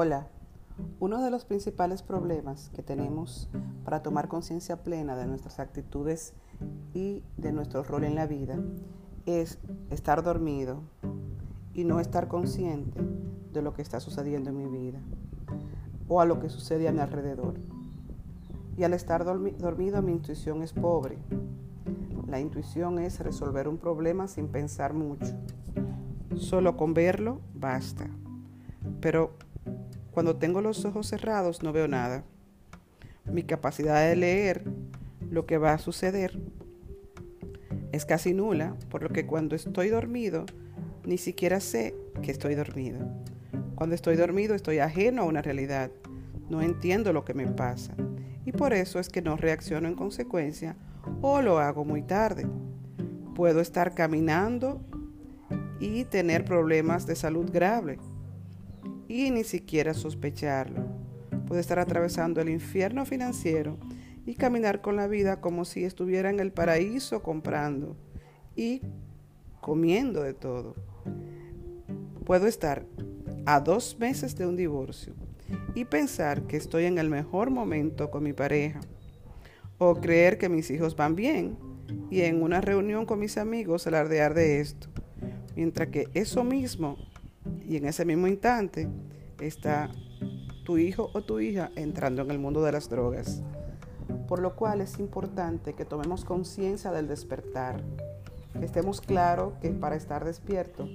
Hola, uno de los principales problemas que tenemos para tomar conciencia plena de nuestras actitudes y de nuestro rol en la vida es estar dormido y no estar consciente de lo que está sucediendo en mi vida o a lo que sucede a mi alrededor. Y al estar dormido mi intuición es pobre. La intuición es resolver un problema sin pensar mucho. Solo con verlo basta. Pero cuando tengo los ojos cerrados no veo nada. Mi capacidad de leer lo que va a suceder es casi nula, por lo que cuando estoy dormido ni siquiera sé que estoy dormido. Cuando estoy dormido estoy ajeno a una realidad, no entiendo lo que me pasa y por eso es que no reacciono en consecuencia o lo hago muy tarde. Puedo estar caminando y tener problemas de salud grave y ni siquiera sospecharlo. Puede estar atravesando el infierno financiero y caminar con la vida como si estuviera en el paraíso comprando y comiendo de todo. Puedo estar a dos meses de un divorcio y pensar que estoy en el mejor momento con mi pareja o creer que mis hijos van bien y en una reunión con mis amigos alardear de esto, mientras que eso mismo y en ese mismo instante está tu hijo o tu hija entrando en el mundo de las drogas. Por lo cual es importante que tomemos conciencia del despertar, que estemos claros que para estar despierto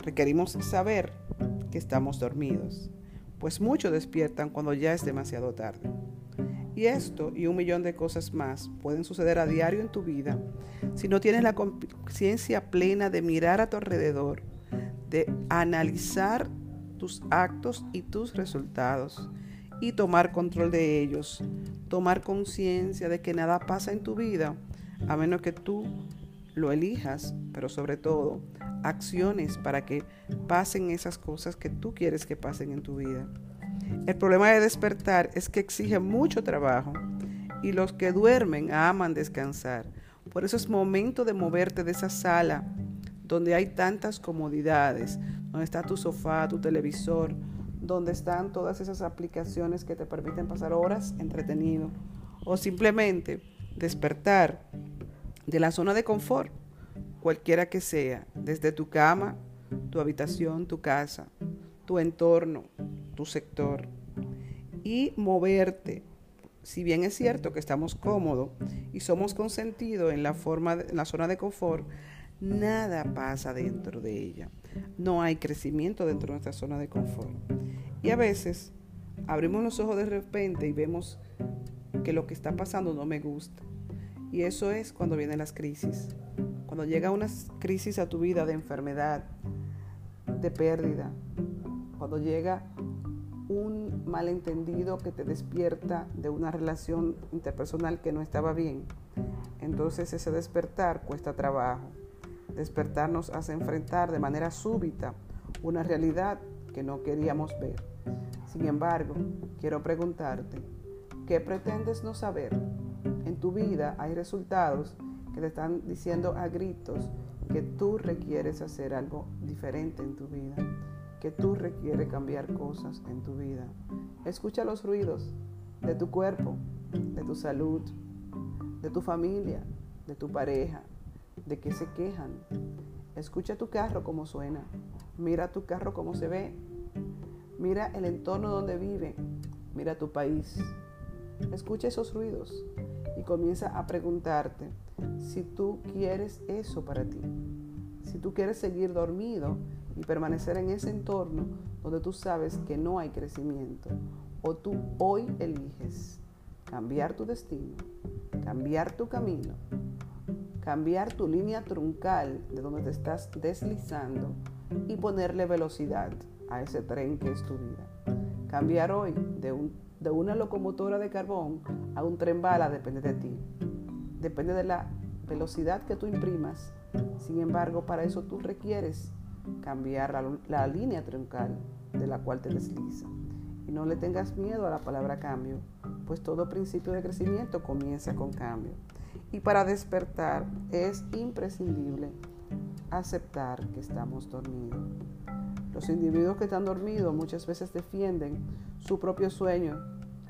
requerimos saber que estamos dormidos, pues muchos despiertan cuando ya es demasiado tarde. Y esto y un millón de cosas más pueden suceder a diario en tu vida si no tienes la conciencia plena de mirar a tu alrededor de analizar tus actos y tus resultados y tomar control de ellos, tomar conciencia de que nada pasa en tu vida a menos que tú lo elijas, pero sobre todo acciones para que pasen esas cosas que tú quieres que pasen en tu vida. El problema de despertar es que exige mucho trabajo y los que duermen aman descansar. Por eso es momento de moverte de esa sala donde hay tantas comodidades, donde está tu sofá, tu televisor, donde están todas esas aplicaciones que te permiten pasar horas entretenido o simplemente despertar de la zona de confort, cualquiera que sea, desde tu cama, tu habitación, tu casa, tu entorno, tu sector y moverte. Si bien es cierto que estamos cómodos y somos consentidos en la forma en la zona de confort, nada pasa dentro de ella. No hay crecimiento dentro de nuestra zona de confort. Y a veces abrimos los ojos de repente y vemos que lo que está pasando no me gusta. Y eso es cuando vienen las crisis. Cuando llega una crisis a tu vida de enfermedad, de pérdida, cuando llega un malentendido que te despierta de una relación interpersonal que no estaba bien, entonces ese despertar cuesta trabajo. Despertar nos hace enfrentar de manera súbita una realidad que no queríamos ver. Sin embargo, quiero preguntarte, ¿qué pretendes no saber? En tu vida hay resultados que te están diciendo a gritos que tú requieres hacer algo diferente en tu vida, que tú requieres cambiar cosas en tu vida. Escucha los ruidos de tu cuerpo, de tu salud, de tu familia, de tu pareja, de qué se quejan. Escucha tu carro como suena. Mira tu carro como se ve. Mira el entorno donde vive. Mira tu país. Escucha esos ruidos y comienza a preguntarte si tú quieres eso para ti. Si tú quieres seguir dormido y permanecer en ese entorno donde tú sabes que no hay crecimiento. O tú hoy eliges cambiar tu destino, cambiar tu camino cambiar tu línea truncal de donde te estás deslizando y ponerle velocidad a ese tren que es tu vida. Cambiar hoy de, un, de una locomotora de carbón a un tren bala depende de ti. Depende de la velocidad que tú imprimas. Sin embargo, para eso tú requieres cambiar la, la línea truncal de la cual te desliza. Y no le tengas miedo a la palabra cambio, pues todo principio de crecimiento comienza con cambio. Y para despertar es imprescindible aceptar que estamos dormidos. Los individuos que están dormidos muchas veces defienden su propio sueño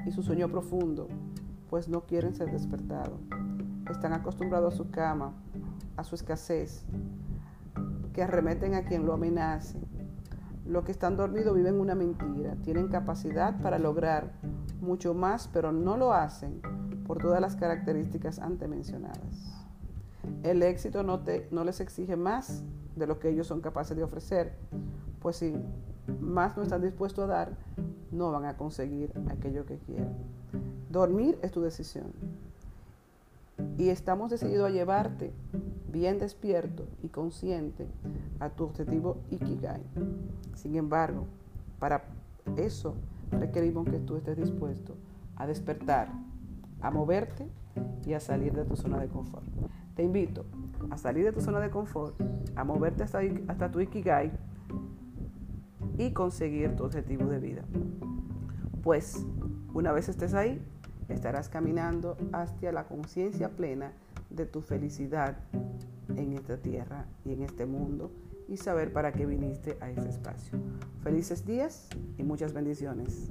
y su sueño profundo, pues no quieren ser despertados. Están acostumbrados a su cama, a su escasez, que arremeten a quien lo amenace. Los que están dormidos viven una mentira, tienen capacidad para lograr mucho más, pero no lo hacen por todas las características antes mencionadas. El éxito no, te, no les exige más de lo que ellos son capaces de ofrecer, pues si más no están dispuestos a dar, no van a conseguir aquello que quieren. Dormir es tu decisión. Y estamos decididos a llevarte bien despierto y consciente a tu objetivo Ikigai. Sin embargo, para eso requerimos que tú estés dispuesto a despertar, a moverte y a salir de tu zona de confort. Te invito a salir de tu zona de confort, a moverte hasta, hasta tu Ikigai y conseguir tu objetivo de vida. Pues una vez estés ahí, estarás caminando hacia la conciencia plena de tu felicidad en esta tierra y en este mundo y saber para qué viniste a ese espacio. Felices días y muchas bendiciones.